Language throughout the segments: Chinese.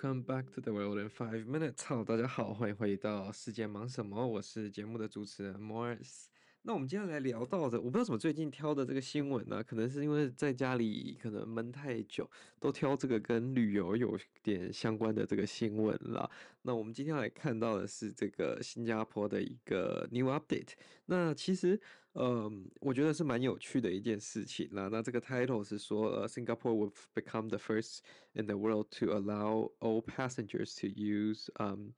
Come back to the world in five minutes。好，大家好，欢迎回到世界忙什么？我是节目的主持人 Morris。那我们接下来聊到的，我不知道怎么最近挑的这个新闻呢？可能是因为在家里可能闷太久，都挑这个跟旅游有点相关的这个新闻了。那我们今天来看到的是这个新加坡的一个 new update。那其实，呃，我觉得是蛮有趣的一件事情啦。那这个 title 是说，呃，Singapore will become the first in the world to allow all passengers to use um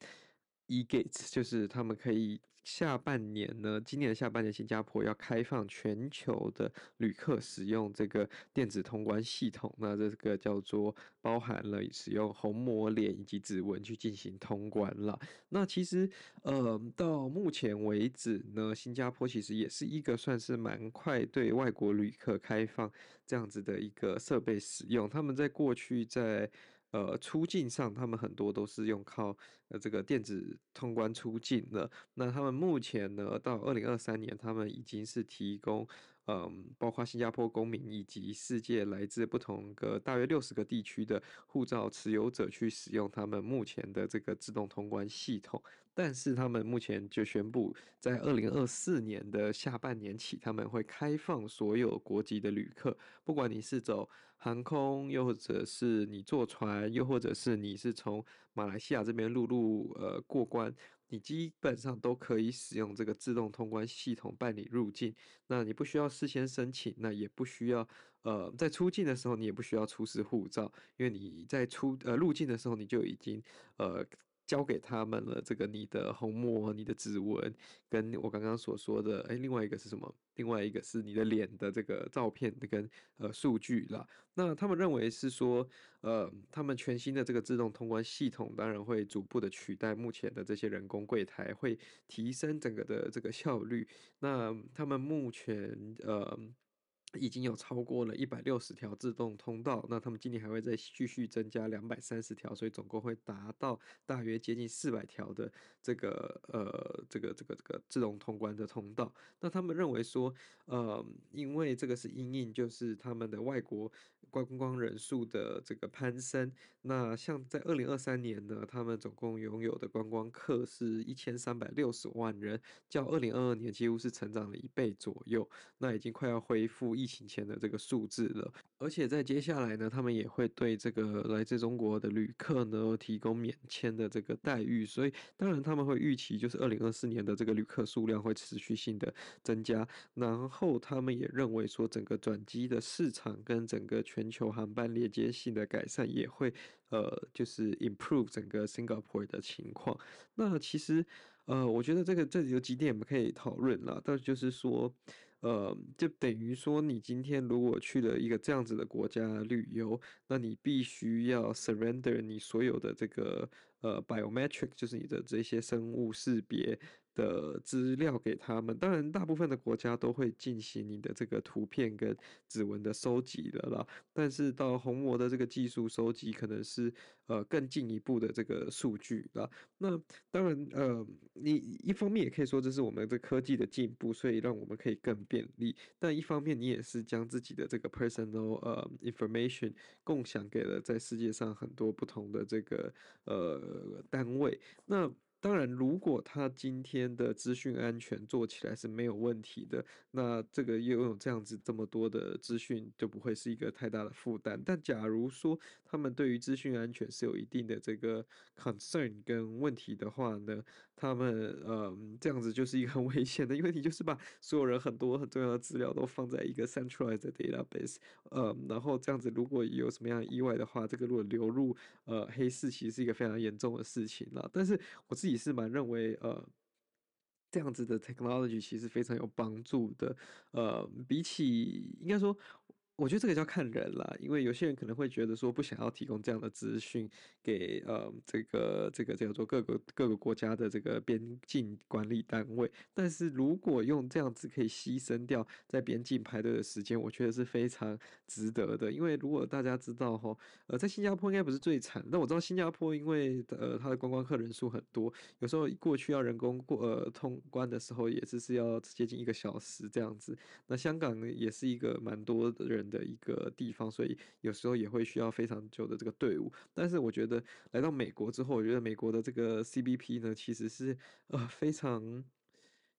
e-gates，就是他们可以。下半年呢，今年下半年，新加坡要开放全球的旅客使用这个电子通关系统。那这个叫做包含了使用虹膜脸以及指纹去进行通关了。那其实，呃，到目前为止呢，新加坡其实也是一个算是蛮快对外国旅客开放这样子的一个设备使用。他们在过去在呃，出境上，他们很多都是用靠呃这个电子通关出境的。那他们目前呢，到二零二三年，他们已经是提供。嗯，包括新加坡公民以及世界来自不同个大约六十个地区的护照持有者去使用他们目前的这个自动通关系统，但是他们目前就宣布，在二零二四年的下半年起，他们会开放所有国籍的旅客，不管你是走航空，又或者是你坐船，又或者是你是从马来西亚这边陆路呃过关。你基本上都可以使用这个自动通关系统办理入境，那你不需要事先申请，那也不需要呃在出境的时候你也不需要出示护照，因为你在出呃入境的时候你就已经呃。交给他们了，这个你的虹膜、你的指纹，跟我刚刚所说的，哎，另外一个是什么？另外一个是你的脸的这个照片跟呃数据啦。那他们认为是说，呃，他们全新的这个自动通关系统，当然会逐步的取代目前的这些人工柜台，会提升整个的这个效率。那他们目前呃。已经有超过了一百六十条自动通道，那他们今年还会再继续增加两百三十条，所以总共会达到大约接近四百条的这个呃这个这个这个自动通关的通道。那他们认为说，呃，因为这个是因应就是他们的外国观光人数的这个攀升，那像在二零二三年呢，他们总共拥有的观光客是一千三百六十万人，较二零二二年几乎是成长了一倍左右，那已经快要恢复疫情前的这个数字了，而且在接下来呢，他们也会对这个来自中国的旅客呢提供免签的这个待遇，所以当然他们会预期就是二零二四年的这个旅客数量会持续性的增加，然后他们也认为说整个转机的市场跟整个全球航班连接性的改善也会呃就是 improve 整个 Singapore 的情况。那其实呃我觉得这个这有几点我们可以讨论啦，但就是说。呃，就等于说，你今天如果去了一个这样子的国家旅游，那你必须要 surrender 你所有的这个呃 biometric，就是你的这些生物识别。的资料给他们，当然大部分的国家都会进行你的这个图片跟指纹的收集的啦，但是到虹膜的这个技术收集，可能是呃更进一步的这个数据啦。那当然呃，你一方面也可以说这是我们的科技的进步，所以让我们可以更便利，但一方面你也是将自己的这个 personal 呃 information 共享给了在世界上很多不同的这个呃单位，那。当然，如果他今天的资讯安全做起来是没有问题的，那这个拥有这样子这么多的资讯就不会是一个太大的负担。但假如说他们对于资讯安全是有一定的这个 concern 跟问题的话呢，他们呃这样子就是一个很 危险的，因为你就是把所有人很多很重要的资料都放在一个 centralized database，呃，然后这样子如果有什么样意外的话，这个如果流入呃黑市，其实是一个非常严重的事情了。但是我自己。你是蛮认为，呃，这样子的 technology 其实非常有帮助的。呃，比起应该说，我觉得这个叫看人啦，因为有些人可能会觉得说不想要提供这样的资讯给呃这个这个叫做各个各个国家的这个边境管理单位，但是如果用这样子可以牺牲掉在边境排队的时间，我觉得是非常值得的。因为如果大家知道哈，呃，在新加坡应该不是最惨，但我知道新加坡因为呃它的观光客人数很多，有时候过去要人工过呃通关的时候也是是要接近一个小时这样子。那香港也是一个蛮多的人的一个地方，所以有时候也会需要非常久的这个队伍。但是我觉得来到美国之后，我觉得美国的这个 CBP 呢，其实是呃非常。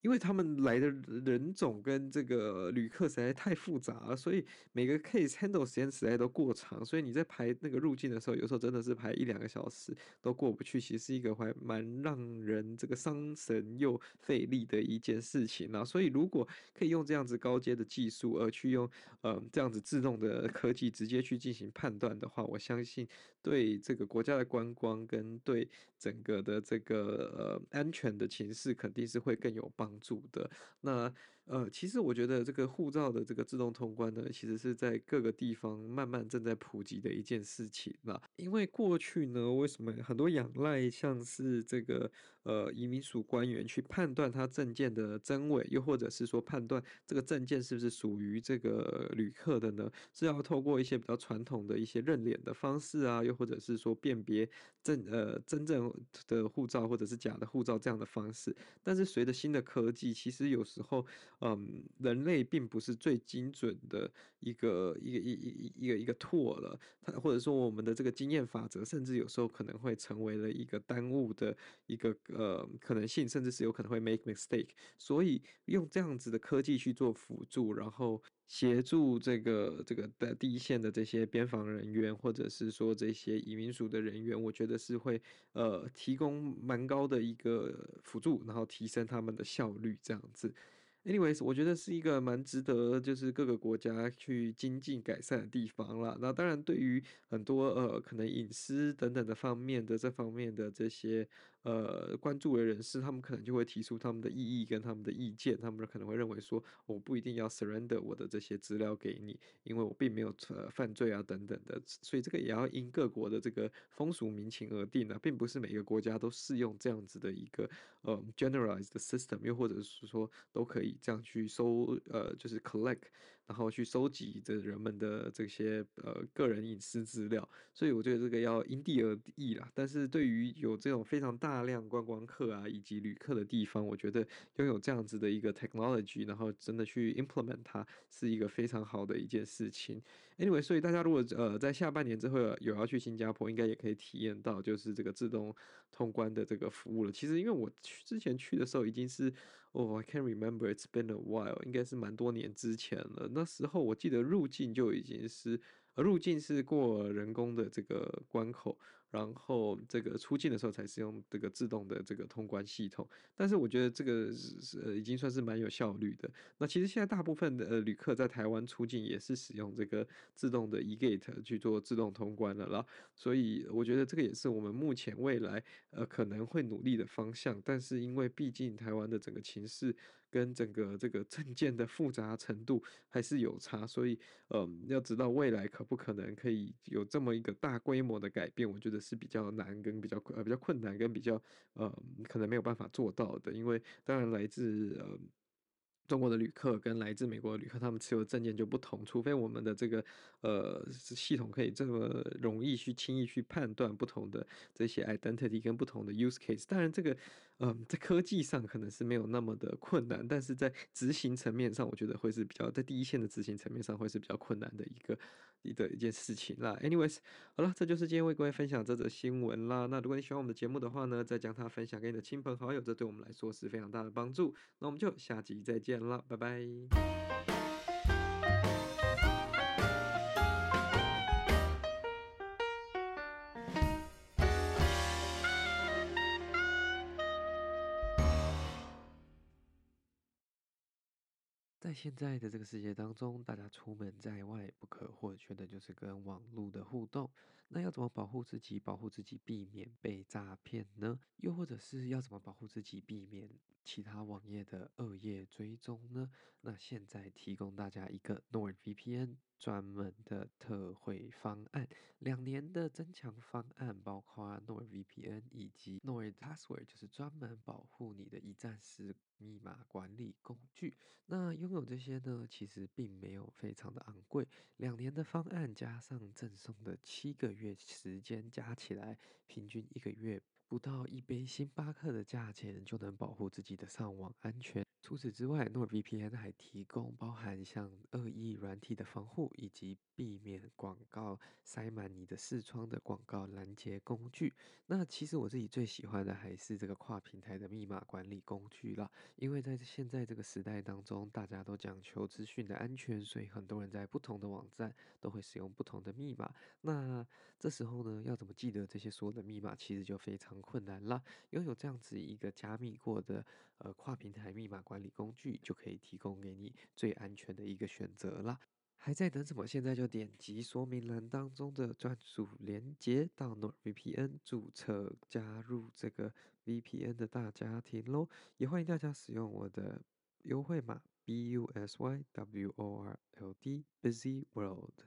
因为他们来的人种跟这个旅客实在太复杂了，所以每个 case handle 时间实在都过长，所以你在排那个入境的时候，有时候真的是排一两个小时都过不去，其实是一个还蛮让人这个伤神又费力的一件事情啊。所以如果可以用这样子高阶的技术，而去用呃这样子自动的科技直接去进行判断的话，我相信对这个国家的观光跟对整个的这个呃安全的情势肯定是会更有帮助的。那呃，其实我觉得这个护照的这个自动通关呢，其实是在各个地方慢慢正在普及的一件事情啦。因为过去呢，为什么很多仰赖像是这个呃移民署官员去判断他证件的真伪，又或者是说判断这个证件是不是属于这个旅客的呢？是要透过一些比较传统的一些认脸的方式啊，又或者是说辨别真呃真正的护照或者是假的护照这样的方式。但是随着新的科技，其实有时候。嗯，人类并不是最精准的一个一个一一一个一个错了，它或者说我们的这个经验法则，甚至有时候可能会成为了一个耽误的一个呃可能性，甚至是有可能会 make mistake。所以用这样子的科技去做辅助，然后协助这个这个的第一线的这些边防人员，或者是说这些移民署的人员，我觉得是会呃提供蛮高的一个辅助，然后提升他们的效率，这样子。Anyways，我觉得是一个蛮值得，就是各个国家去精进改善的地方啦。那当然，对于很多呃可能隐私等等的方面的这方面的这些。呃，关注的人士，他们可能就会提出他们的异议跟他们的意见，他们可能会认为说，我不一定要 surrender 我的这些资料给你，因为我并没有呃犯罪啊等等的，所以这个也要因各国的这个风俗民情而定啊，并不是每个国家都适用这样子的一个呃 generalized system，又或者是说都可以这样去收呃就是 collect。然后去收集着人们的这些呃个人隐私资料，所以我觉得这个要因地而异啦。但是对于有这种非常大量观光客啊以及旅客的地方，我觉得拥有这样子的一个 technology，然后真的去 implement 它，是一个非常好的一件事情。Anyway，所以大家如果呃在下半年之后有要去新加坡，应该也可以体验到就是这个自动通关的这个服务了。其实因为我去之前去的时候已经是。哦、oh，I can't remember. It's been a while. 应该是蛮多年之前了。那时候我记得入境就已经是，呃，入境是过人工的这个关口。然后这个出境的时候才使用这个自动的这个通关系统，但是我觉得这个是呃已经算是蛮有效率的。那其实现在大部分的呃旅客在台湾出境也是使用这个自动的 eGate 去做自动通关的啦，所以我觉得这个也是我们目前未来呃可能会努力的方向。但是因为毕竟台湾的整个情势。跟整个这个证件的复杂程度还是有差，所以，嗯，要知道未来可不可能可以有这么一个大规模的改变，我觉得是比较难跟比较呃比较困难跟比较呃可能没有办法做到的，因为当然来自呃。中国的旅客跟来自美国的旅客，他们持有证件就不同。除非我们的这个呃系统可以这么容易去轻易去判断不同的这些 identity 跟不同的 use case。当然，这个嗯、在科技上可能是没有那么的困难，但是在执行层面上，我觉得会是比较在第一线的执行层面上会是比较困难的一个一。的一件事情啦，anyways，好了，这就是今天为各位分享这则新闻啦。那如果你喜欢我们的节目的话呢，再将它分享给你的亲朋好友，这对我们来说是非常大的帮助。那我们就下集再见了，拜拜。在现在的这个世界当中，大家出门在外不可或缺的就是跟网络的互动。那要怎么保护自己，保护自己避免被诈骗呢？又或者是要怎么保护自己避免其他网页的恶业追踪呢？那现在提供大家一个 NordVPN。专门的特惠方案。两年的增强方案包括 NordVPN 以及 NordPassword，就是专门保护你的一站式密码管理工具。那拥有这些呢，其实并没有非常的昂贵。两年的方案加上赠送的七个月时间，加起来平均一个月不到一杯星巴克的价钱，就能保护自己的上网安全。除此之外，NordVPN 还提供包含像恶意软体的防护，以及避免广告塞满你的视窗的广告拦截工具。那其实我自己最喜欢的还是这个跨平台的密码管理工具了，因为在现在这个时代当中，大家都讲求资讯的安全，所以很多人在不同的网站都会使用不同的密码。那这时候呢，要怎么记得这些所有的密码，其实就非常困难啦。拥有这样子一个加密过的呃跨平台密码管理工具，就可以提供给你最安全的一个选择啦。还在等什么？现在就点击说明栏当中的专属链接，到 NordVPN 注册，加入这个 VPN 的大家庭喽！也欢迎大家使用我的优惠码 B U S Y W O R L D Busy World。